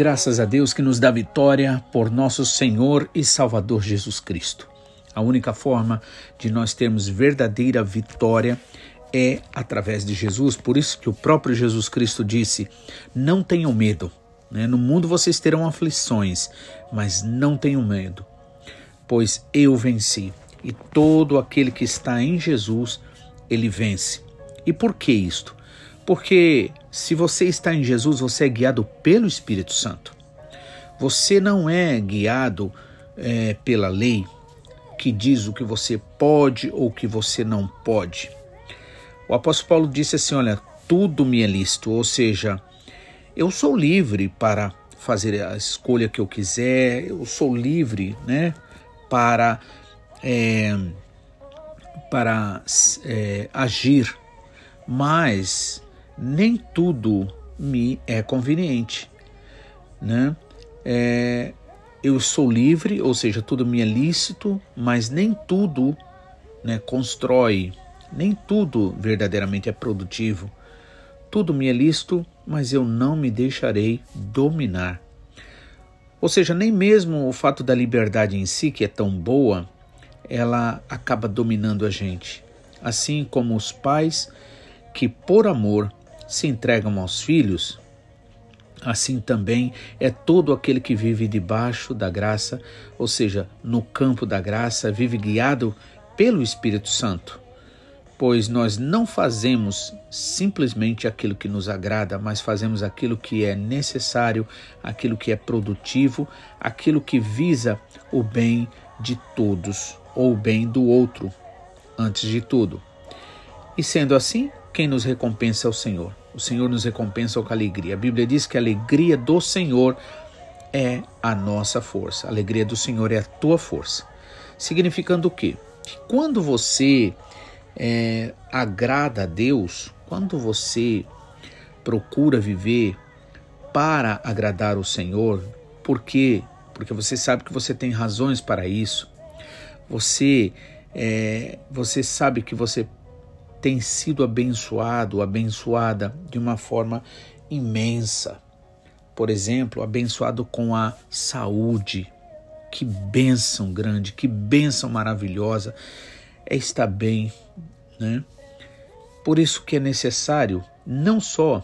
Graças a Deus que nos dá vitória por nosso Senhor e Salvador Jesus Cristo. A única forma de nós termos verdadeira vitória é através de Jesus. Por isso que o próprio Jesus Cristo disse: Não tenham medo. Né? No mundo vocês terão aflições, mas não tenham medo, pois eu venci. E todo aquele que está em Jesus, ele vence. E por que isto? Porque se você está em Jesus, você é guiado pelo Espírito Santo. Você não é guiado é, pela lei que diz o que você pode ou o que você não pode. O apóstolo Paulo disse assim: Olha, tudo me é lícito, ou seja, eu sou livre para fazer a escolha que eu quiser, eu sou livre né, para, é, para é, agir, mas nem tudo me é conveniente, né? É, eu sou livre, ou seja, tudo me é lícito, mas nem tudo né, constrói, nem tudo verdadeiramente é produtivo. Tudo me é lícito, mas eu não me deixarei dominar. Ou seja, nem mesmo o fato da liberdade em si, que é tão boa, ela acaba dominando a gente. Assim como os pais que, por amor, se entregam aos filhos, assim também é todo aquele que vive debaixo da graça, ou seja, no campo da graça, vive guiado pelo Espírito Santo. Pois nós não fazemos simplesmente aquilo que nos agrada, mas fazemos aquilo que é necessário, aquilo que é produtivo, aquilo que visa o bem de todos ou o bem do outro, antes de tudo. E sendo assim, quem nos recompensa é o Senhor. O Senhor nos recompensa com alegria. A Bíblia diz que a alegria do Senhor é a nossa força. A alegria do Senhor é a tua força. Significando o quê? Que quando você é, agrada a Deus, quando você procura viver para agradar o Senhor, por quê? Porque você sabe que você tem razões para isso. Você é, você sabe que você tem sido abençoado, abençoada de uma forma imensa. Por exemplo, abençoado com a saúde. Que bênção grande, que bênção maravilhosa é estar bem, né? Por isso que é necessário não só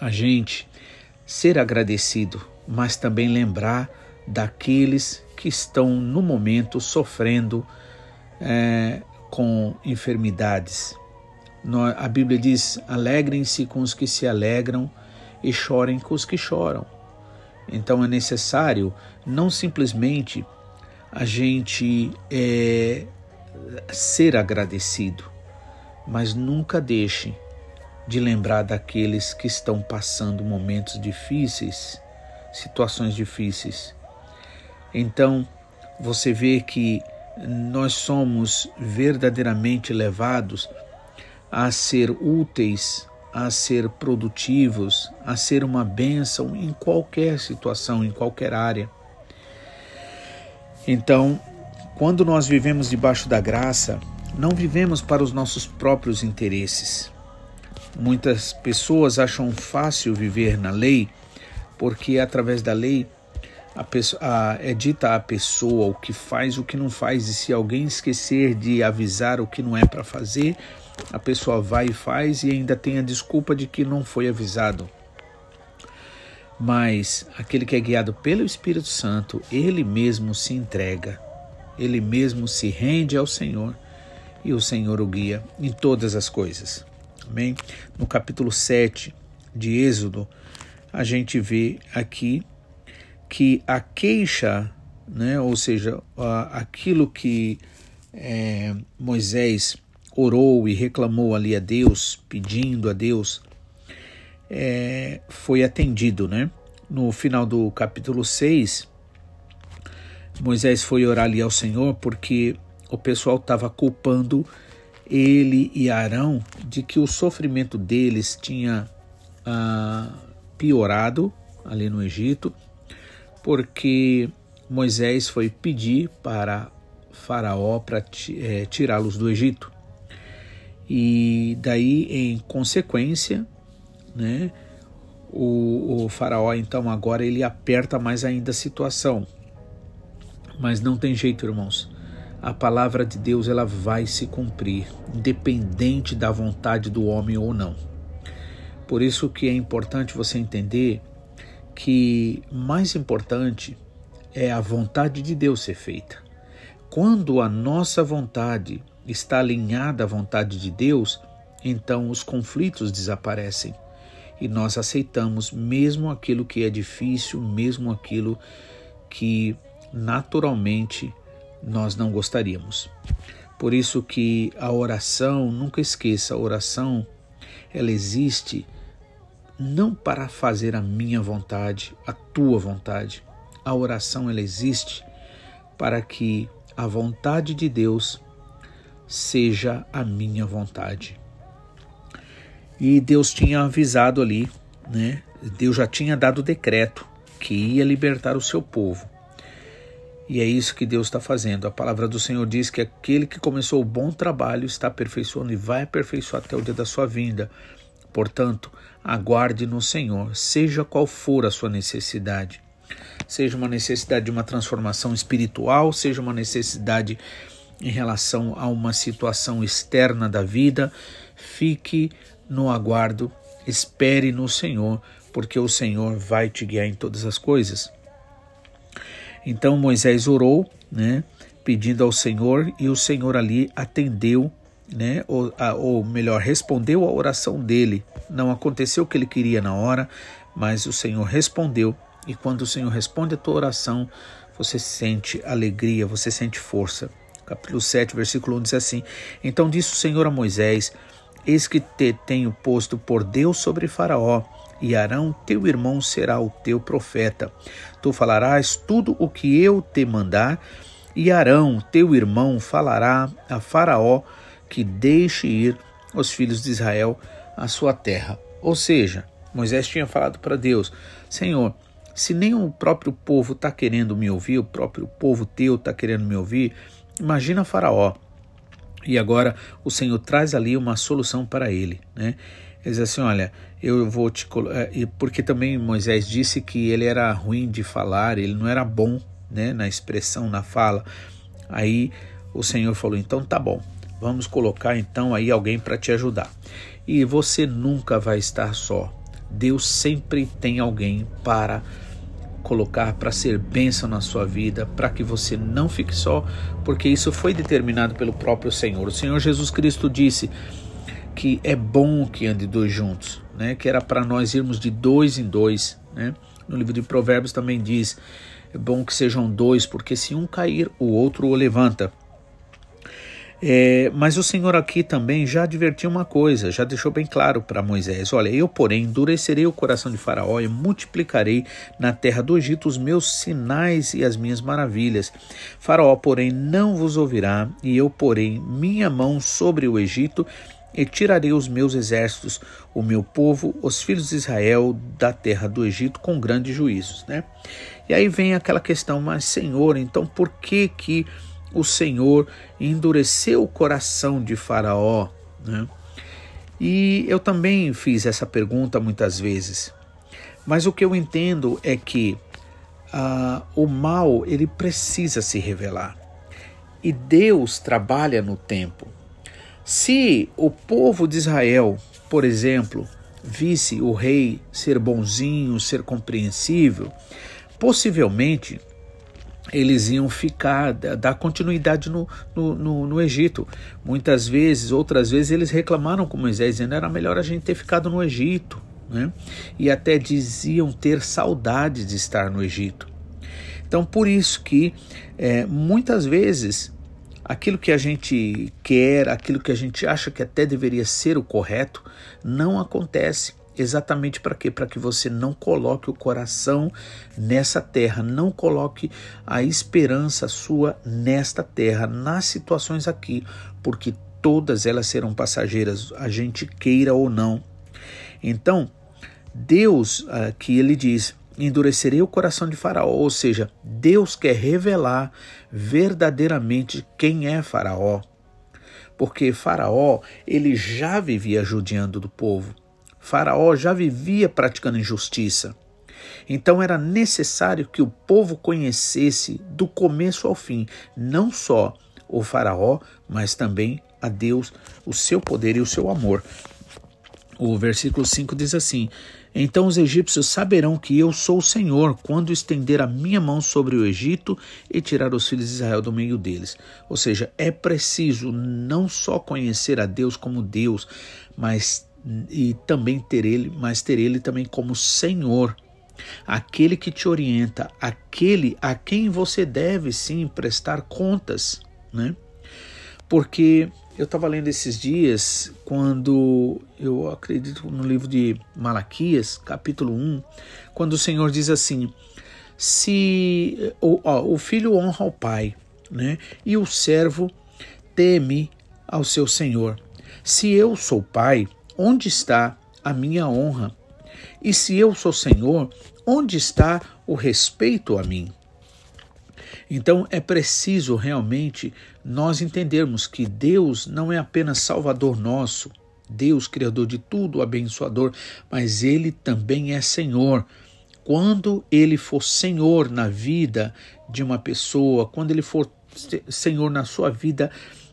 a gente ser agradecido, mas também lembrar daqueles que estão no momento sofrendo é, com enfermidades. A Bíblia diz: alegrem-se com os que se alegram e chorem com os que choram. Então é necessário não simplesmente a gente é, ser agradecido, mas nunca deixe de lembrar daqueles que estão passando momentos difíceis, situações difíceis. Então você vê que nós somos verdadeiramente levados a ser úteis, a ser produtivos, a ser uma bênção em qualquer situação, em qualquer área. Então, quando nós vivemos debaixo da graça, não vivemos para os nossos próprios interesses. Muitas pessoas acham fácil viver na lei porque através da lei a pessoa, a, é dita a pessoa o que faz, o que não faz, e se alguém esquecer de avisar o que não é para fazer, a pessoa vai e faz e ainda tem a desculpa de que não foi avisado. Mas aquele que é guiado pelo Espírito Santo, ele mesmo se entrega, ele mesmo se rende ao Senhor e o Senhor o guia em todas as coisas. Amém? No capítulo 7 de Êxodo, a gente vê aqui que a queixa, né, ou seja, aquilo que é, Moisés orou e reclamou ali a Deus, pedindo a Deus, é, foi atendido, né? No final do capítulo 6, Moisés foi orar ali ao Senhor porque o pessoal estava culpando ele e Arão de que o sofrimento deles tinha ah, piorado ali no Egito porque Moisés foi pedir para Faraó para é, tirá-los do Egito. E daí, em consequência, né, o, o faraó então agora ele aperta mais ainda a situação. Mas não tem jeito, irmãos. A palavra de Deus ela vai se cumprir, independente da vontade do homem ou não. Por isso que é importante você entender que mais importante é a vontade de Deus ser feita. Quando a nossa vontade está alinhada à vontade de Deus, então os conflitos desaparecem e nós aceitamos mesmo aquilo que é difícil, mesmo aquilo que naturalmente nós não gostaríamos. Por isso que a oração, nunca esqueça, a oração ela existe não para fazer a minha vontade, a tua vontade. A oração ela existe para que a vontade de Deus seja a minha vontade. E Deus tinha avisado ali, né? Deus já tinha dado o decreto que ia libertar o seu povo. E é isso que Deus está fazendo. A palavra do Senhor diz que aquele que começou o bom trabalho está aperfeiçoando e vai aperfeiçoar até o dia da sua vinda. Portanto, aguarde no Senhor, seja qual for a sua necessidade. Seja uma necessidade de uma transformação espiritual, seja uma necessidade em relação a uma situação externa da vida, fique no aguardo, espere no Senhor, porque o Senhor vai te guiar em todas as coisas. Então Moisés orou, né, pedindo ao Senhor, e o Senhor ali atendeu né? Ou, a, ou melhor, respondeu à oração dele. Não aconteceu o que ele queria na hora, mas o Senhor respondeu. E quando o Senhor responde a tua oração, você sente alegria, você sente força. Capítulo 7, versículo 1 diz assim: Então disse o Senhor a Moisés: Eis que te tenho posto por Deus sobre Faraó, e Arão, teu irmão, será o teu profeta. Tu falarás tudo o que eu te mandar, e Arão, teu irmão, falará a Faraó que deixe ir os filhos de Israel à sua terra. Ou seja, Moisés tinha falado para Deus: Senhor, se nem o próprio povo está querendo me ouvir, o próprio povo teu está querendo me ouvir, imagina Faraó. E agora o Senhor traz ali uma solução para ele, né? Ele diz assim: Olha, eu vou te. Eh, porque também Moisés disse que ele era ruim de falar, ele não era bom né, na expressão, na fala. Aí o Senhor falou: Então tá bom, Vamos colocar então aí alguém para te ajudar. E você nunca vai estar só. Deus sempre tem alguém para colocar para ser bênção na sua vida, para que você não fique só, porque isso foi determinado pelo próprio Senhor. O Senhor Jesus Cristo disse que é bom que ande dois juntos, né? Que era para nós irmos de dois em dois, né? No livro de Provérbios também diz: é bom que sejam dois, porque se um cair, o outro o levanta. É, mas o Senhor aqui também já advertiu uma coisa, já deixou bem claro para Moisés: Olha, eu, porém, endurecerei o coração de Faraó e multiplicarei na terra do Egito os meus sinais e as minhas maravilhas. Faraó, porém, não vos ouvirá, e eu porei minha mão sobre o Egito e tirarei os meus exércitos, o meu povo, os filhos de Israel, da terra do Egito com grandes juízos. Né? E aí vem aquela questão, mas Senhor, então por que que o Senhor endureceu o coração de Faraó. Né? E eu também fiz essa pergunta muitas vezes. Mas o que eu entendo é que uh, o mal ele precisa se revelar. E Deus trabalha no tempo. Se o povo de Israel, por exemplo, visse o rei ser bonzinho, ser compreensível, possivelmente eles iam ficar, dar continuidade no, no, no, no, Egito. Muitas vezes, outras vezes, eles reclamaram com Moisés, dizendo era melhor a gente ter ficado no Egito. Né? E até diziam ter saudade de estar no Egito. Então, por isso que é, muitas vezes aquilo que a gente quer, aquilo que a gente acha que até deveria ser o correto, não acontece. Exatamente para quê? Para que você não coloque o coração nessa terra, não coloque a esperança sua nesta terra, nas situações aqui, porque todas elas serão passageiras, a gente queira ou não. Então, Deus, aqui ele diz: endurecerei o coração de Faraó, ou seja, Deus quer revelar verdadeiramente quem é Faraó. Porque Faraó, ele já vivia judiando do povo. Faraó já vivia praticando injustiça. Então era necessário que o povo conhecesse do começo ao fim, não só o Faraó, mas também a Deus, o seu poder e o seu amor. O versículo 5 diz assim: Então os egípcios saberão que eu sou o Senhor quando estender a minha mão sobre o Egito e tirar os filhos de Israel do meio deles. Ou seja, é preciso não só conhecer a Deus como Deus, mas e também ter ele, mas ter ele também como Senhor, aquele que te orienta, aquele a quem você deve sim prestar contas, né? Porque eu estava lendo esses dias, quando eu acredito no livro de Malaquias, capítulo 1, quando o Senhor diz assim: se o, ó, o filho honra o pai, né? E o servo teme ao seu senhor. Se eu sou pai, onde está a minha honra? E se eu sou senhor, onde está o respeito a mim? Então é preciso realmente nós entendermos que Deus não é apenas Salvador nosso, Deus, Criador de tudo, abençoador, mas Ele também é Senhor. Quando Ele for Senhor na vida de uma pessoa, quando Ele for Senhor na sua vida,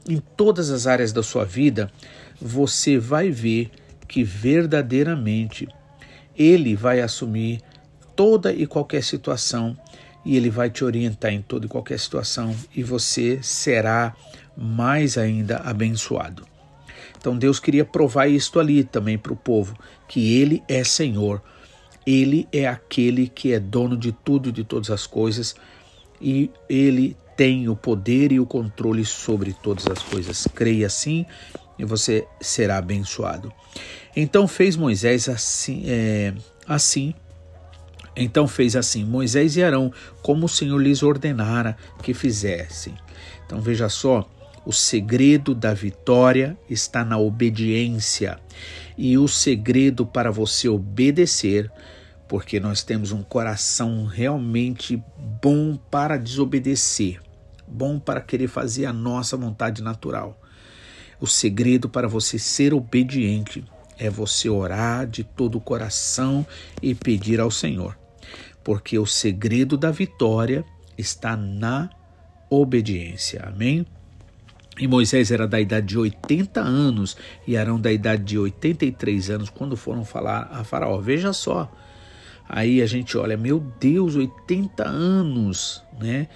em todas as áreas da sua vida, você vai ver que verdadeiramente Ele vai assumir toda e qualquer situação e ele vai te orientar em toda e qualquer situação e você será mais ainda abençoado. Então Deus queria provar isto ali também para o povo, que ele é Senhor, ele é aquele que é dono de tudo e de todas as coisas e ele tem o poder e o controle sobre todas as coisas. Creia assim e você será abençoado. Então fez Moisés assim, é, assim então fez assim Moisés e Arão, como o Senhor lhes ordenara que fizessem. Então veja só, o segredo da vitória está na obediência. E o segredo para você obedecer, porque nós temos um coração realmente bom para desobedecer, bom para querer fazer a nossa vontade natural. O segredo para você ser obediente é você orar de todo o coração e pedir ao Senhor porque o segredo da vitória está na obediência. Amém? E Moisés era da idade de 80 anos e Arão da idade de 83 anos quando foram falar a Faraó. Veja só. Aí a gente olha, meu Deus, 80 anos, né?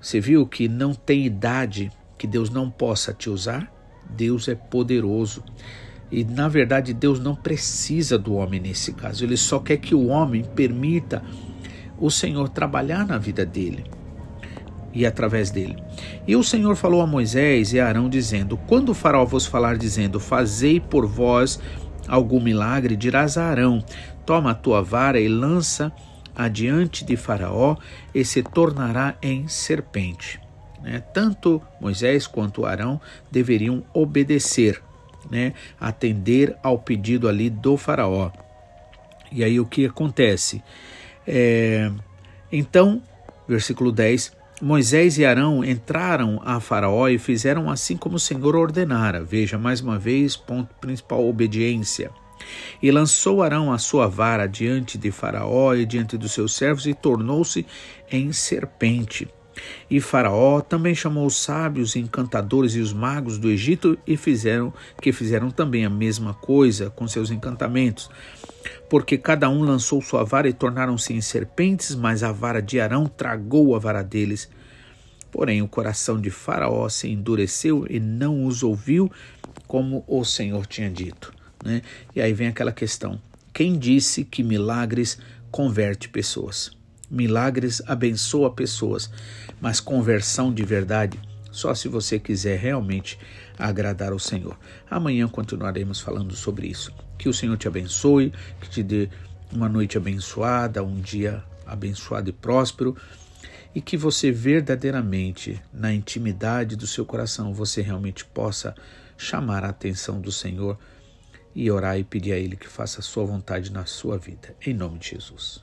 Você viu que não tem idade que Deus não possa te usar? Deus é poderoso. E na verdade, Deus não precisa do homem nesse caso. Ele só quer que o homem permita o Senhor trabalhar na vida dele e através dele. E o Senhor falou a Moisés e a Arão, dizendo: Quando o Faraó vos falar, dizendo: Fazei por vós algum milagre, dirás a Arão: Toma a tua vara e lança adiante de Faraó, e se tornará em serpente. Né? Tanto Moisés quanto Arão deveriam obedecer, né? atender ao pedido ali do Faraó. E aí o que acontece? É, então, versículo 10: Moisés e Arão entraram a Faraó e fizeram assim como o Senhor ordenara. Veja, mais uma vez, ponto principal: obediência. E lançou Arão a sua vara diante de Faraó e diante dos seus servos e tornou-se em serpente. E Faraó também chamou os sábios, encantadores e os magos do Egito e fizeram que fizeram também a mesma coisa com seus encantamentos. Porque cada um lançou sua vara e tornaram-se em serpentes, mas a vara de Arão tragou a vara deles. Porém, o coração de Faraó se endureceu e não os ouviu, como o Senhor tinha dito. Né? E aí vem aquela questão: quem disse que milagres converte pessoas? Milagres abençoa pessoas, mas conversão de verdade só se você quiser realmente agradar ao Senhor. Amanhã continuaremos falando sobre isso. Que o Senhor te abençoe, que te dê uma noite abençoada, um dia abençoado e próspero, e que você verdadeiramente, na intimidade do seu coração, você realmente possa chamar a atenção do Senhor e orar e pedir a Ele que faça a sua vontade na sua vida. Em nome de Jesus.